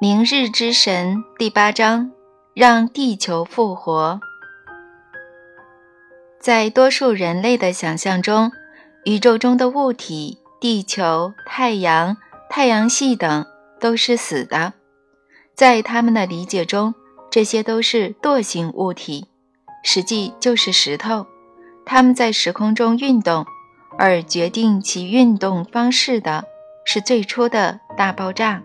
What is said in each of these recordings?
明日之神第八章：让地球复活。在多数人类的想象中，宇宙中的物体，地球、太阳、太阳系等都是死的。在他们的理解中，这些都是惰性物体，实际就是石头。它们在时空中运动，而决定其运动方式的是最初的大爆炸。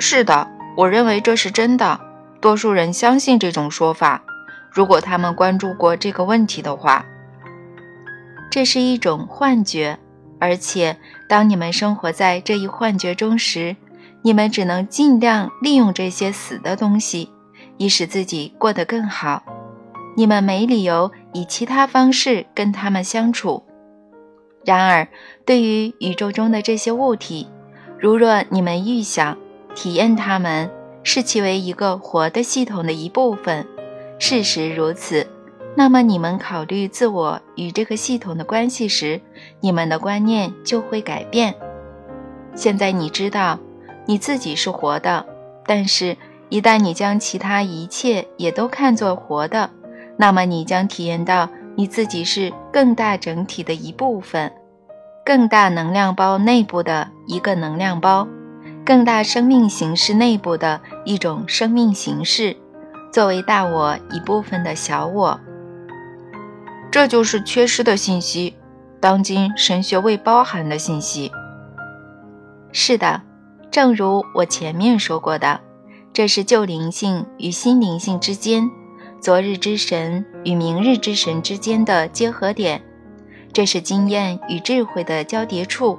是的，我认为这是真的。多数人相信这种说法。如果他们关注过这个问题的话，这是一种幻觉。而且，当你们生活在这一幻觉中时，你们只能尽量利用这些死的东西，以使自己过得更好。你们没理由以其他方式跟他们相处。然而，对于宇宙中的这些物体，如若你们预想，体验它们，视其为一个活的系统的一部分。事实如此，那么你们考虑自我与这个系统的关系时，你们的观念就会改变。现在你知道你自己是活的，但是，一旦你将其他一切也都看作活的，那么你将体验到你自己是更大整体的一部分，更大能量包内部的一个能量包。更大生命形式内部的一种生命形式，作为大我一部分的小我，这就是缺失的信息，当今神学未包含的信息。是的，正如我前面说过的，这是旧灵性与新灵性之间，昨日之神与明日之神之间的结合点，这是经验与智慧的交叠处。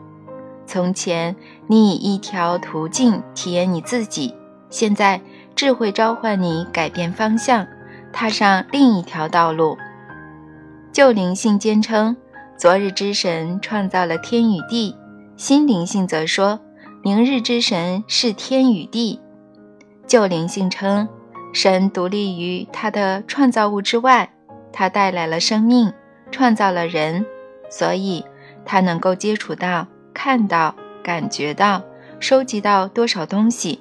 从前，你以一条途径体验你自己；现在，智慧召唤你改变方向，踏上另一条道路。旧灵性坚称，昨日之神创造了天与地；新灵性则说，明日之神是天与地。旧灵性称，神独立于他的创造物之外，他带来了生命，创造了人，所以他能够接触到。看到、感觉到、收集到多少东西，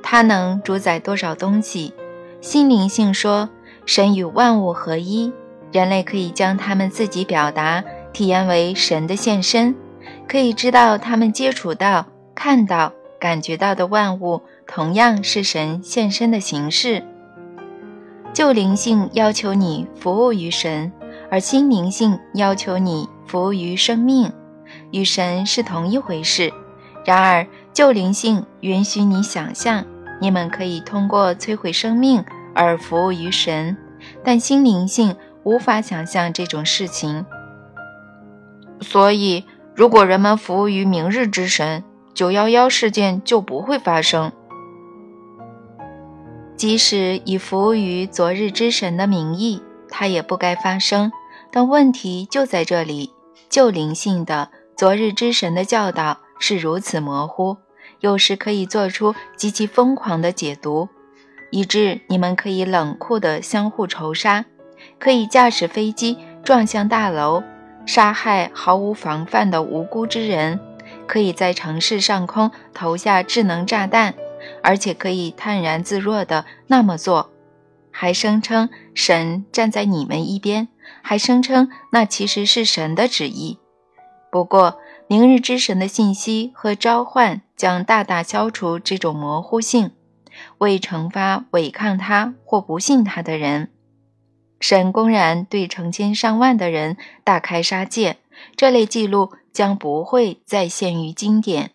它能主宰多少东西？心灵性说，神与万物合一，人类可以将他们自己表达、体验为神的现身，可以知道他们接触到、看到、感觉到的万物同样是神现身的形式。旧灵性要求你服务于神，而新灵性要求你服务于生命。与神是同一回事。然而，旧灵性允许你想象，你们可以通过摧毁生命而服务于神，但新灵性无法想象这种事情。所以，如果人们服务于明日之神，九幺幺事件就不会发生。即使以服务于昨日之神的名义，它也不该发生。但问题就在这里：旧灵性的。昨日之神的教导是如此模糊，有时可以做出极其疯狂的解读，以致你们可以冷酷地相互仇杀，可以驾驶飞机撞向大楼，杀害毫无防范的无辜之人，可以在城市上空投下智能炸弹，而且可以泰然自若地那么做，还声称神站在你们一边，还声称那其实是神的旨意。不过，明日之神的信息和召唤将大大消除这种模糊性，为惩罚违抗他或不信他的人。神公然对成千上万的人大开杀戒，这类记录将不会再现于经典。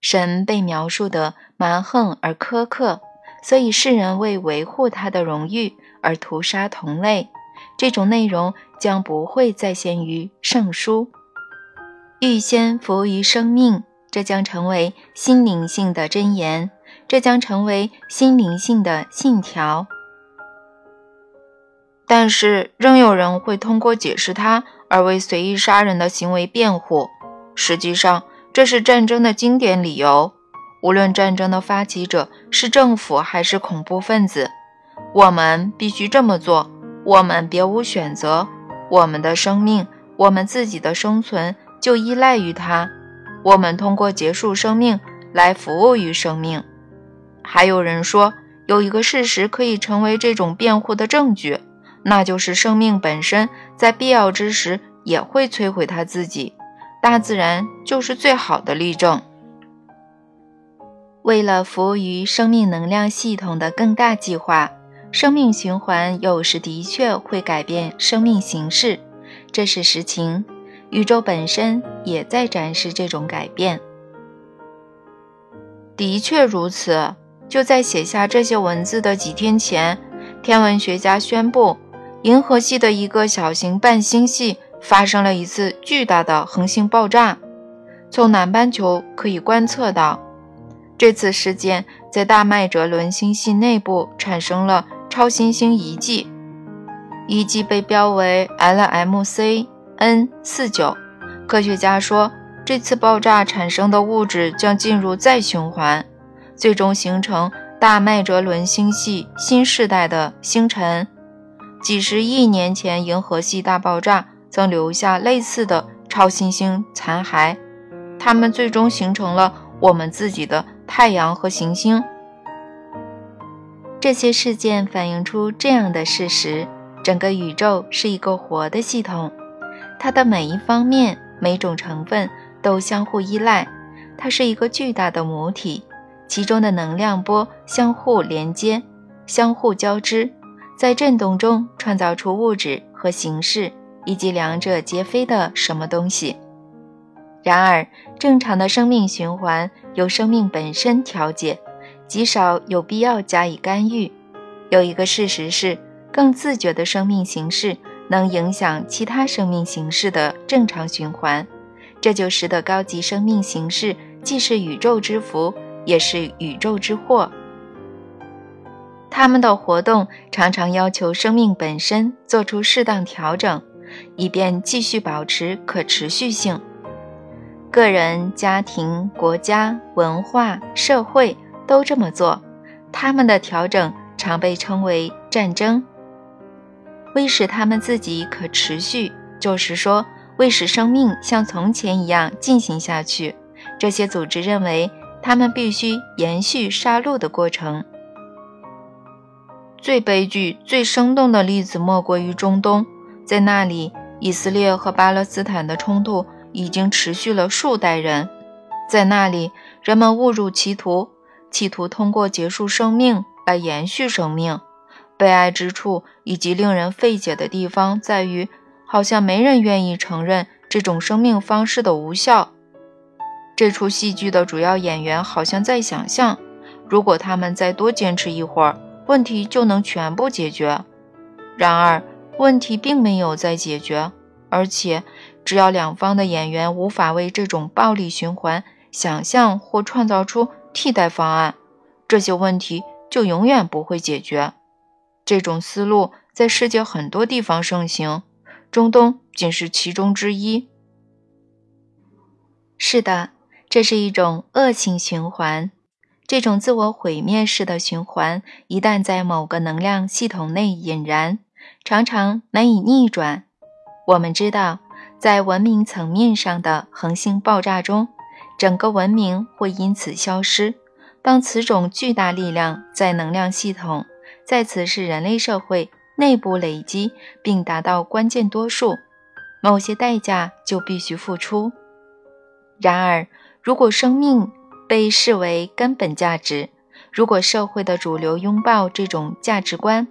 神被描述的蛮横而苛刻，所以世人为维护他的荣誉而屠杀同类。这种内容将不会再现于圣书。预先服务于生命，这将成为心灵性的箴言，这将成为心灵性的信条。但是，仍有人会通过解释它而为随意杀人的行为辩护。实际上，这是战争的经典理由。无论战争的发起者是政府还是恐怖分子，我们必须这么做。我们别无选择。我们的生命，我们自己的生存。就依赖于它，我们通过结束生命来服务于生命。还有人说，有一个事实可以成为这种辩护的证据，那就是生命本身在必要之时也会摧毁它自己。大自然就是最好的例证。为了服务于生命能量系统的更大计划，生命循环有时的确会改变生命形式，这是实情。宇宙本身也在展示这种改变。的确如此。就在写下这些文字的几天前，天文学家宣布，银河系的一个小型半星系发生了一次巨大的恒星爆炸。从南半球可以观测到，这次事件在大麦哲伦星系内部产生了超新星遗迹，遗迹被标为 LMC N 四九。科学家说，这次爆炸产生的物质将进入再循环。最终形成大麦哲伦星系新世代的星辰。几十亿年前，银河系大爆炸曾留下类似的超新星残骸，它们最终形成了我们自己的太阳和行星。这些事件反映出这样的事实：整个宇宙是一个活的系统，它的每一方面、每种成分都相互依赖，它是一个巨大的母体。其中的能量波相互连接、相互交织，在振动中创造出物质和形式，以及两者皆非的什么东西。然而，正常的生命循环由生命本身调节，极少有必要加以干预。有一个事实是，更自觉的生命形式能影响其他生命形式的正常循环，这就使得高级生命形式既是宇宙之福。也是宇宙之祸。他们的活动常常要求生命本身做出适当调整，以便继续保持可持续性。个人、家庭、国家、文化、社会都这么做，他们的调整常被称为战争。为使他们自己可持续，就是说，为使生命像从前一样进行下去，这些组织认为。他们必须延续杀戮的过程。最悲剧、最生动的例子莫过于中东，在那里，以色列和巴勒斯坦的冲突已经持续了数代人。在那里，人们误入歧途，企图通过结束生命来延续生命。悲哀之处以及令人费解的地方在于，好像没人愿意承认这种生命方式的无效。这出戏剧的主要演员好像在想象，如果他们再多坚持一会儿，问题就能全部解决。然而，问题并没有在解决，而且，只要两方的演员无法为这种暴力循环想象或创造出替代方案，这些问题就永远不会解决。这种思路在世界很多地方盛行，中东仅是其中之一。是的。这是一种恶性循环，这种自我毁灭式的循环，一旦在某个能量系统内引燃，常常难以逆转。我们知道，在文明层面上的恒星爆炸中，整个文明会因此消失。当此种巨大力量在能量系统，在此是人类社会内部累积并达到关键多数，某些代价就必须付出。然而，如果生命被视为根本价值，如果社会的主流拥抱这种价值观，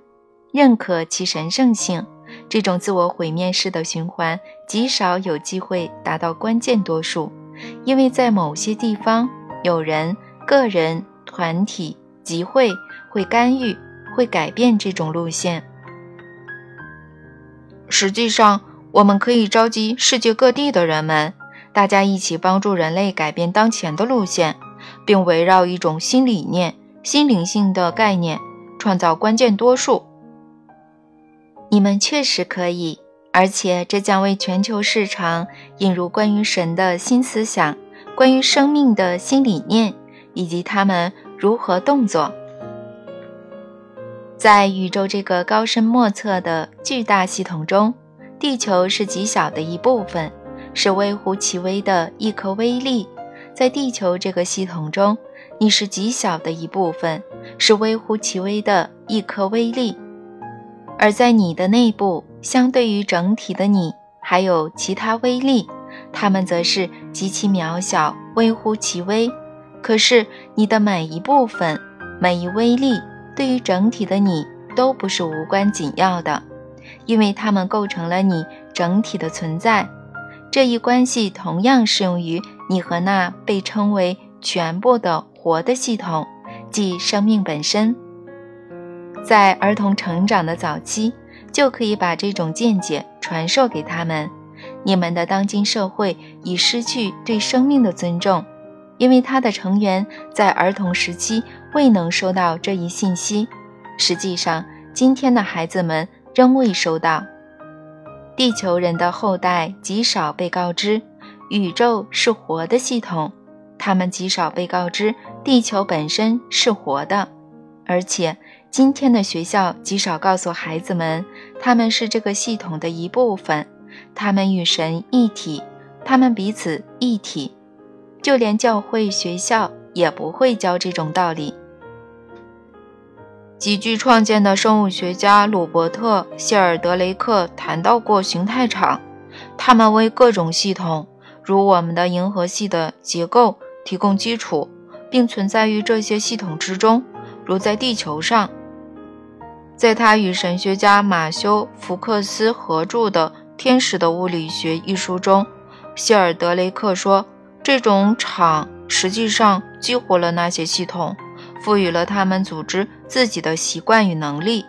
认可其神圣性，这种自我毁灭式的循环极少有机会达到关键多数，因为在某些地方，有人、个人、团体、集会会干预，会改变这种路线。实际上，我们可以召集世界各地的人们。大家一起帮助人类改变当前的路线，并围绕一种新理念、新灵性的概念，创造关键多数。你们确实可以，而且这将为全球市场引入关于神的新思想、关于生命的新理念，以及他们如何动作。在宇宙这个高深莫测的巨大系统中，地球是极小的一部分。是微乎其微的一颗微粒，在地球这个系统中，你是极小的一部分，是微乎其微的一颗微粒。而在你的内部，相对于整体的你，还有其他微粒，它们则是极其渺小、微乎其微。可是你的每一部分、每一微粒，对于整体的你都不是无关紧要的，因为它们构成了你整体的存在。这一关系同样适用于你和那被称为全部的活的系统，即生命本身。在儿童成长的早期，就可以把这种见解传授给他们。你们的当今社会已失去对生命的尊重，因为他的成员在儿童时期未能收到这一信息。实际上，今天的孩子们仍未收到。地球人的后代极少被告知宇宙是活的系统，他们极少被告知地球本身是活的，而且。今天的学校极少告诉孩子们，他们是这个系统的一部分，他们与神一体，他们彼此一体。就连教会学校也不会教这种道理。极具创建的生物学家鲁伯特·谢尔德雷克谈到过形态场，他们为各种系统，如我们的银河系的结构提供基础，并存在于这些系统之中，如在地球上。在他与神学家马修·福克斯合著的《天使的物理学》一书中，谢尔德雷克说：“这种场实际上激活了那些系统，赋予了他们组织自己的习惯与能力。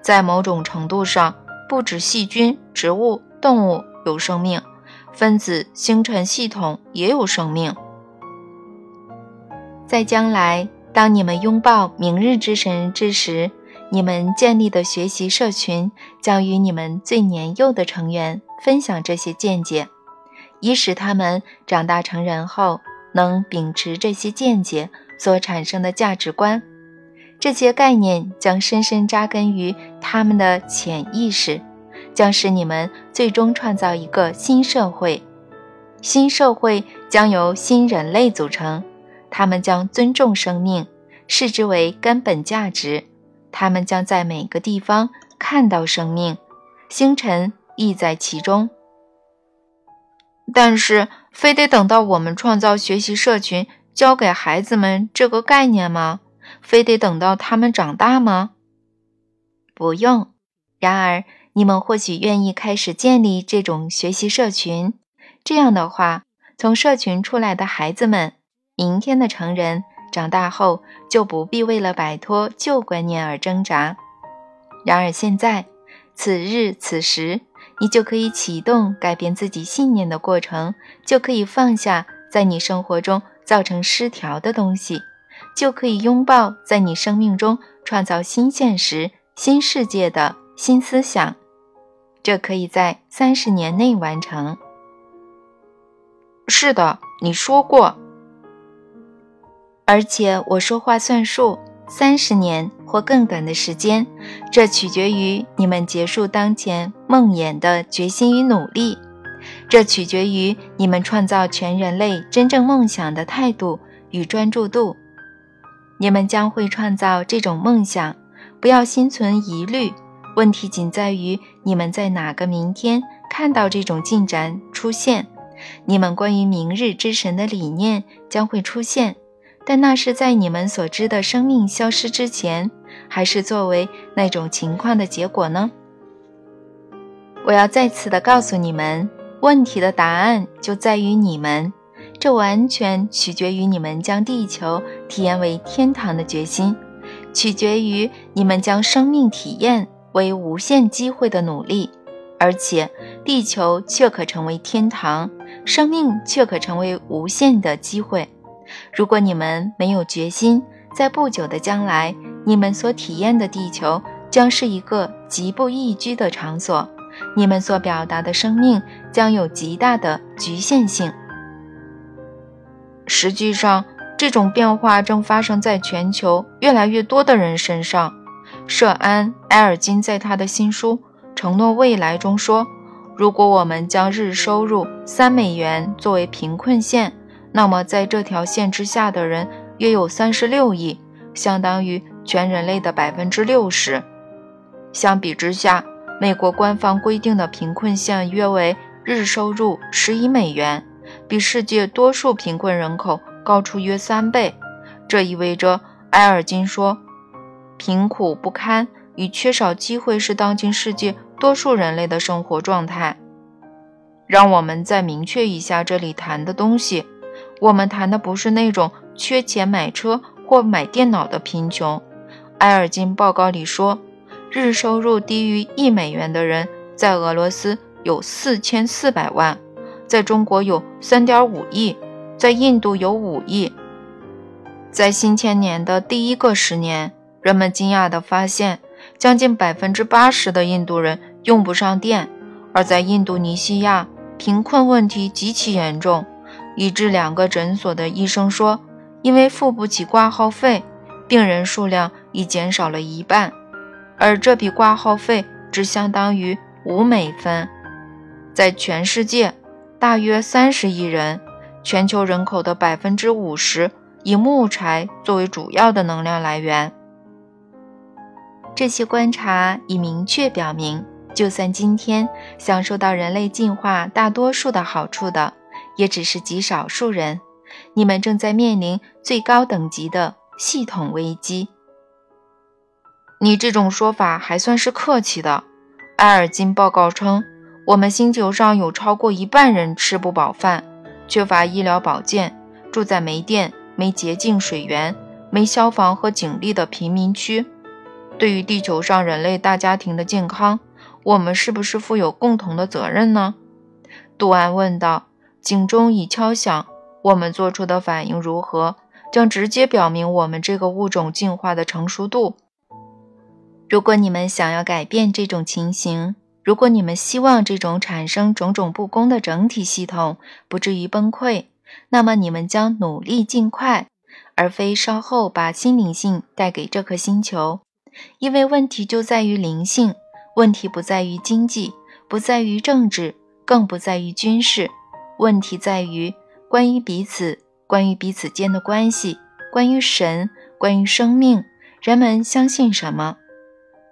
在某种程度上，不止细菌、植物、动物有生命，分子星辰系统也有生命。在将来，当你们拥抱明日之神之时。”你们建立的学习社群将与你们最年幼的成员分享这些见解，以使他们长大成人后能秉持这些见解所产生的价值观。这些概念将深深扎根于他们的潜意识，将使你们最终创造一个新社会。新社会将由新人类组成，他们将尊重生命，视之为根本价值。他们将在每个地方看到生命，星辰亦在其中。但是，非得等到我们创造学习社群，教给孩子们这个概念吗？非得等到他们长大吗？不用。然而，你们或许愿意开始建立这种学习社群。这样的话，从社群出来的孩子们，明天的成人。长大后就不必为了摆脱旧观念而挣扎。然而现在，此日此时，你就可以启动改变自己信念的过程，就可以放下在你生活中造成失调的东西，就可以拥抱在你生命中创造新现实、新世界的新思想。这可以在三十年内完成。是的，你说过。而且我说话算数，三十年或更短的时间，这取决于你们结束当前梦魇的决心与努力，这取决于你们创造全人类真正梦想的态度与专注度。你们将会创造这种梦想，不要心存疑虑。问题仅在于你们在哪个明天看到这种进展出现。你们关于明日之神的理念将会出现。但那是在你们所知的生命消失之前，还是作为那种情况的结果呢？我要再次的告诉你们，问题的答案就在于你们。这完全取决于你们将地球体验为天堂的决心，取决于你们将生命体验为无限机会的努力。而且，地球却可成为天堂，生命却可成为无限的机会。如果你们没有决心，在不久的将来，你们所体验的地球将是一个极不宜居的场所，你们所表达的生命将有极大的局限性。实际上，这种变化正发生在全球越来越多的人身上。舍安·埃尔金在他的新书《承诺未来》中说：“如果我们将日收入三美元作为贫困线，”那么，在这条线之下的人约有三十六亿，相当于全人类的百分之六十。相比之下，美国官方规定的贫困线约为日收入十一美元，比世界多数贫困人口高出约三倍。这意味着，埃尔金说，贫苦不堪与缺少机会是当今世界多数人类的生活状态。让我们再明确一下这里谈的东西，我们谈的不是那种缺钱买车或买电脑的贫穷。埃尔金报告里说。日收入低于一美元的人，在俄罗斯有四千四百万，在中国有三点五亿，在印度有五亿。在新千年的第一个十年，人们惊讶地发现，将近百分之八十的印度人用不上电，而在印度尼西亚，贫困问题极其严重，以致两个诊所的医生说，因为付不起挂号费，病人数量已减少了一半。而这笔挂号费只相当于五美分，在全世界大约三十亿人，全球人口的百分之五十以木柴作为主要的能量来源。这些观察已明确表明，就算今天享受到人类进化大多数的好处的，也只是极少数人。你们正在面临最高等级的系统危机。你这种说法还算是客气的。埃尔金报告称，我们星球上有超过一半人吃不饱饭，缺乏医疗保健，住在没电、没洁净水源、没消防和警力的贫民区。对于地球上人类大家庭的健康，我们是不是负有共同的责任呢？杜安问道。警钟已敲响，我们做出的反应如何，将直接表明我们这个物种进化的成熟度。如果你们想要改变这种情形，如果你们希望这种产生种种不公的整体系统不至于崩溃，那么你们将努力尽快，而非稍后把心灵性带给这颗星球。因为问题就在于灵性，问题不在于经济，不在于政治，更不在于军事。问题在于关于彼此，关于彼此间的关系，关于神，关于生命。人们相信什么？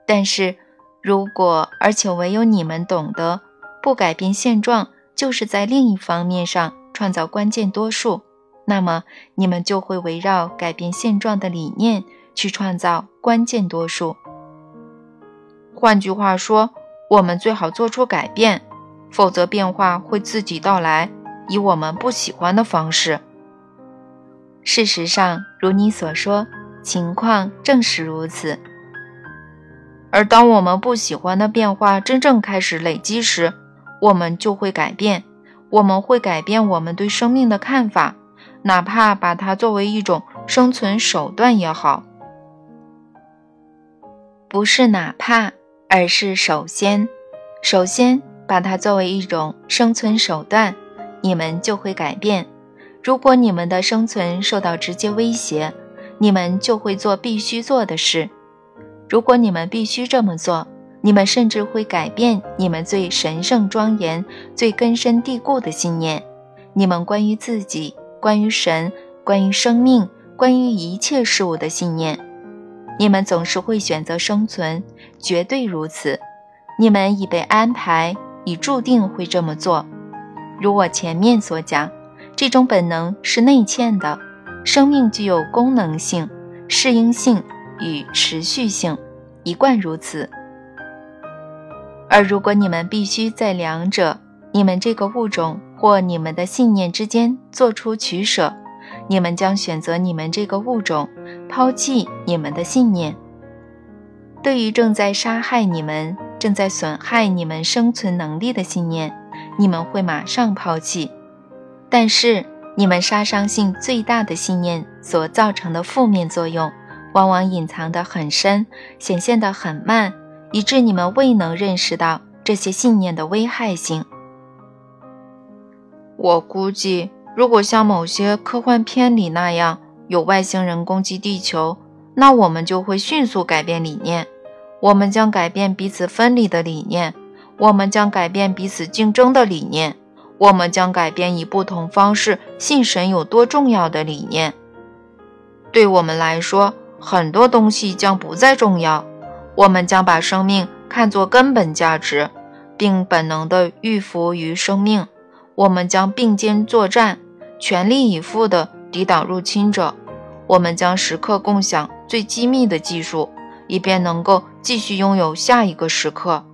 但是，如果而且唯有你们懂得，不改变现状，就是在另一方面上创造关键多数，那么你们就会围绕改变现状的理念去创造关键多数。换句话说，我们最好做出改变，否则变化会自己到来，以我们不喜欢的方式。事实上，如你所说，情况正是如此。而当我们不喜欢的变化真正开始累积时，我们就会改变。我们会改变我们对生命的看法，哪怕把它作为一种生存手段也好。不是哪怕，而是首先，首先把它作为一种生存手段，你们就会改变。如果你们的生存受到直接威胁，你们就会做必须做的事。如果你们必须这么做，你们甚至会改变你们最神圣、庄严、最根深蒂固的信念，你们关于自己、关于神、关于生命、关于一切事物的信念。你们总是会选择生存，绝对如此。你们已被安排，已注定会这么做。如我前面所讲，这种本能是内嵌的。生命具有功能性、适应性。与持续性一贯如此，而如果你们必须在两者，你们这个物种或你们的信念之间做出取舍，你们将选择你们这个物种，抛弃你们的信念。对于正在杀害你们、正在损害你们生存能力的信念，你们会马上抛弃。但是，你们杀伤性最大的信念所造成的负面作用。往往隐藏得很深，显现得很慢，以致你们未能认识到这些信念的危害性。我估计，如果像某些科幻片里那样有外星人攻击地球，那我们就会迅速改变理念。我们将改变彼此分离的理念，我们将改变彼此竞争的理念，我们将改变以不同方式信神有多重要的理念。对我们来说，很多东西将不再重要。我们将把生命看作根本价值，并本能地预服于生命。我们将并肩作战，全力以赴地抵挡入侵者。我们将时刻共享最机密的技术，以便能够继续拥有下一个时刻。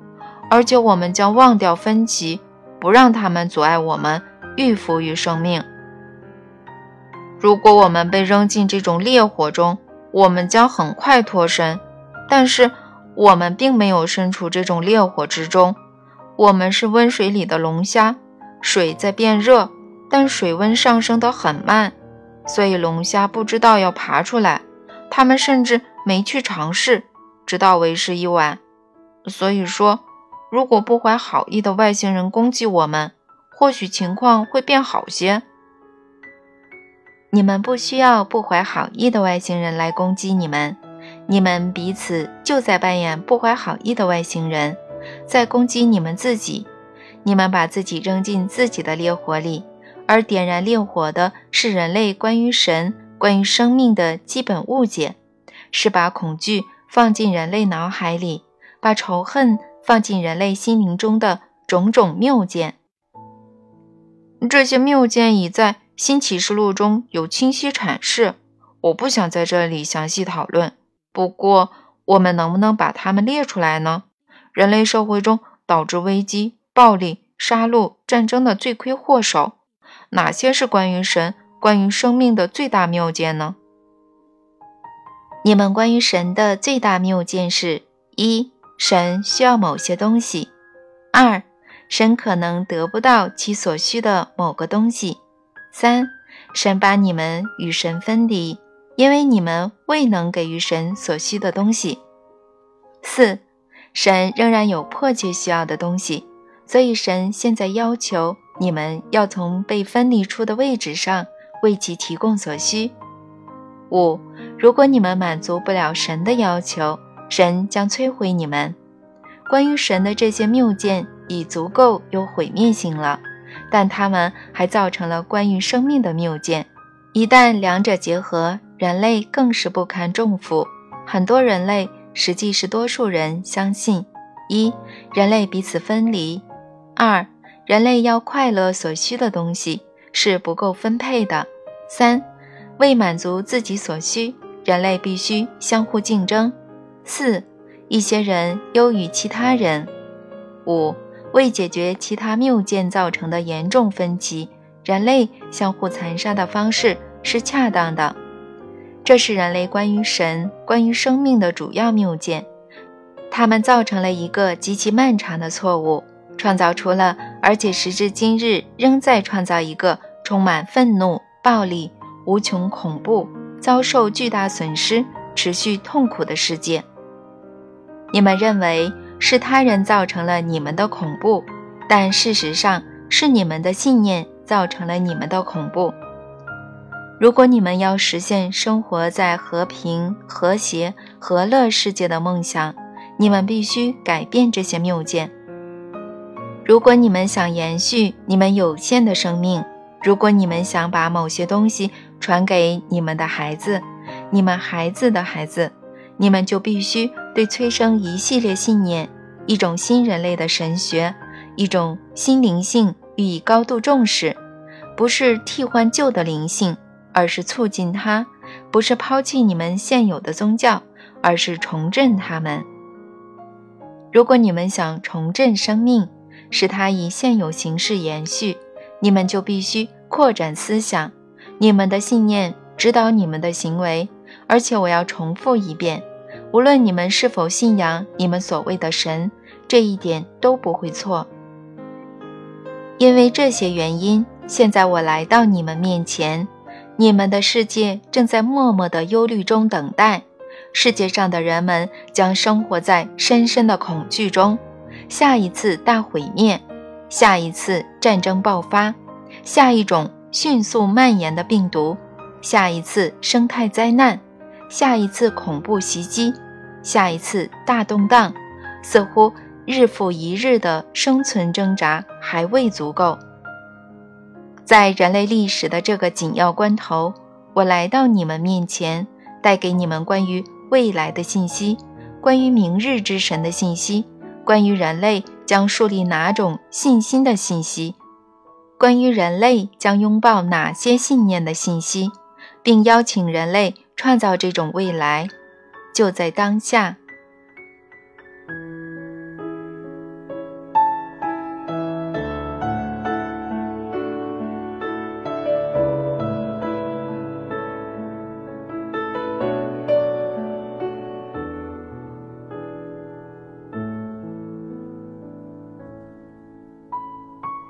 而且，我们将忘掉分歧，不让他们阻碍我们预服于生命。如果我们被扔进这种烈火中，我们将很快脱身。但是，我们并没有身处这种烈火之中，我们是温水里的龙虾。水在变热，但水温上升得很慢，所以龙虾不知道要爬出来。它们甚至没去尝试，直到为时已晚。所以说，如果不怀好意的外星人攻击我们，或许情况会变好些。你们不需要不怀好意的外星人来攻击你们，你们彼此就在扮演不怀好意的外星人，在攻击你们自己。你们把自己扔进自己的烈火里，而点燃烈火的是人类关于神、关于生命的基本误解，是把恐惧放进人类脑海里，把仇恨放进人类心灵中的种种谬见。这些谬见已在。新启示录中有清晰阐释，我不想在这里详细讨论。不过，我们能不能把它们列出来呢？人类社会中导致危机、暴力、杀戮、战争的罪魁祸首，哪些是关于神、关于生命的最大谬见呢？你们关于神的最大谬见是：一、神需要某些东西；二、神可能得不到其所需的某个东西。三，神把你们与神分离，因为你们未能给予神所需的东西。四，神仍然有迫切需要的东西，所以神现在要求你们要从被分离出的位置上为其提供所需。五，如果你们满足不了神的要求，神将摧毁你们。关于神的这些谬见已足够有毁灭性了。但它们还造成了关于生命的谬见，一旦两者结合，人类更是不堪重负。很多人类，实际是多数人相信：一、人类彼此分离；二、人类要快乐所需的东西是不够分配的；三、为满足自己所需，人类必须相互竞争；四、一些人优于其他人；五。为解决其他谬见造成的严重分歧，人类相互残杀的方式是恰当的。这是人类关于神、关于生命的主要谬见。他们造成了一个极其漫长的错误，创造出了，而且时至今日仍在创造一个充满愤怒、暴力、无穷恐怖、遭受巨大损失、持续痛苦的世界。你们认为？是他人造成了你们的恐怖，但事实上是你们的信念造成了你们的恐怖。如果你们要实现生活在和平、和谐、和乐世界的梦想，你们必须改变这些谬见。如果你们想延续你们有限的生命，如果你们想把某些东西传给你们的孩子、你们孩子的孩子，你们就必须对催生一系列信念、一种新人类的神学、一种新灵性予以高度重视，不是替换旧的灵性，而是促进它；不是抛弃你们现有的宗教，而是重振它们。如果你们想重振生命，使它以现有形式延续，你们就必须扩展思想，你们的信念指导你们的行为。而且我要重复一遍。无论你们是否信仰你们所谓的神，这一点都不会错。因为这些原因，现在我来到你们面前。你们的世界正在默默的忧虑中等待。世界上的人们将生活在深深的恐惧中。下一次大毁灭，下一次战争爆发，下一种迅速蔓延的病毒，下一次生态灾难。下一次恐怖袭击下一次大动荡似乎日复一日的生存挣扎还未足够。在人类历史的这个紧要关头我来到你们面前带给你们关于未来的信息关于明日之神的信息关于人类将树立哪种信心的信息关于人类将拥抱哪些信念的信息并邀请人类创造这种未来就在当下